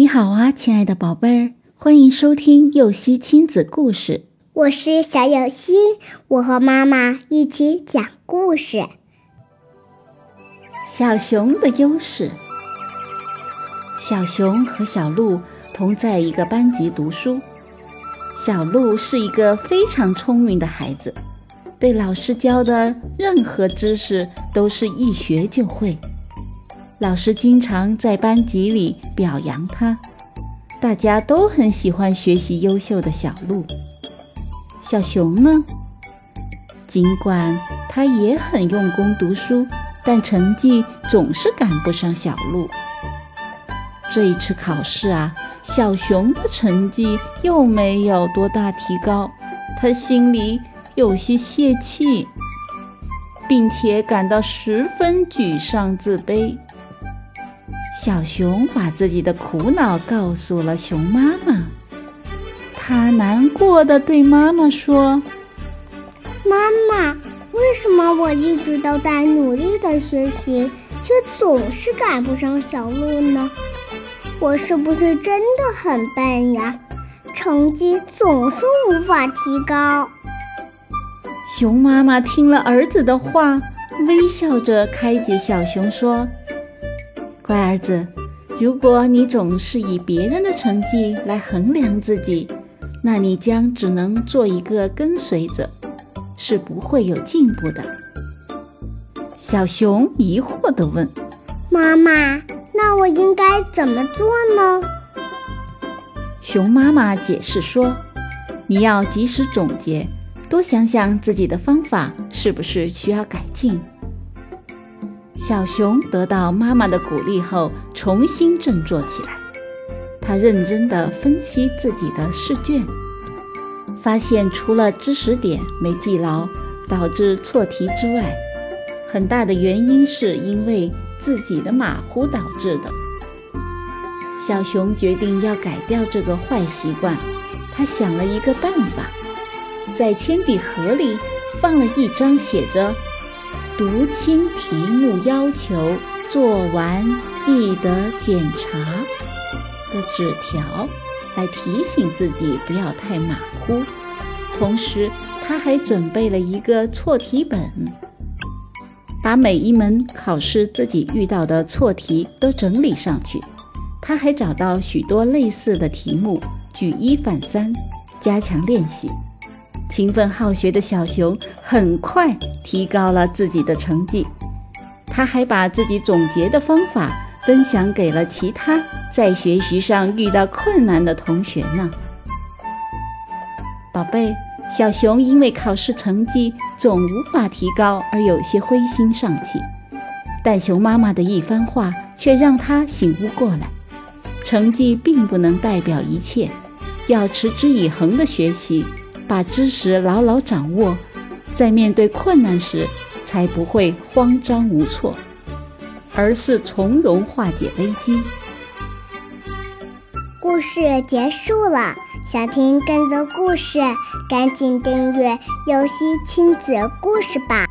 你好啊，亲爱的宝贝儿，欢迎收听幼熙亲子故事。我是小幼熙，我和妈妈一起讲故事。小熊的优势。小熊和小鹿同在一个班级读书。小鹿是一个非常聪明的孩子，对老师教的任何知识都是一学就会。老师经常在班级里表扬他，大家都很喜欢学习优秀的小鹿。小熊呢，尽管他也很用功读书，但成绩总是赶不上小鹿。这一次考试啊，小熊的成绩又没有多大提高，他心里有些泄气，并且感到十分沮丧自卑。小熊把自己的苦恼告诉了熊妈妈，他难过的对妈妈说：“妈妈，为什么我一直都在努力的学习，却总是赶不上小鹿呢？我是不是真的很笨呀？成绩总是无法提高。”熊妈妈听了儿子的话，微笑着开解小熊说。乖儿子，如果你总是以别人的成绩来衡量自己，那你将只能做一个跟随者，是不会有进步的。小熊疑惑地问：“妈妈，那我应该怎么做呢？”熊妈妈解释说：“你要及时总结，多想想自己的方法是不是需要改进。”小熊得到妈妈的鼓励后，重新振作起来。他认真地分析自己的试卷，发现除了知识点没记牢导致错题之外，很大的原因是因为自己的马虎导致的。小熊决定要改掉这个坏习惯。他想了一个办法，在铅笔盒里放了一张写着。读清题目要求，做完记得检查的纸条，来提醒自己不要太马虎。同时，他还准备了一个错题本，把每一门考试自己遇到的错题都整理上去。他还找到许多类似的题目，举一反三，加强练习。勤奋好学的小熊很快提高了自己的成绩，他还把自己总结的方法分享给了其他在学习上遇到困难的同学呢。宝贝，小熊因为考试成绩总无法提高而有些灰心丧气，但熊妈妈的一番话却让他醒悟过来：成绩并不能代表一切，要持之以恒的学习。把知识牢牢掌握，在面对困难时才不会慌张无措，而是从容化解危机。故事结束了，想听更多故事，赶紧订阅“游戏亲子故事”吧。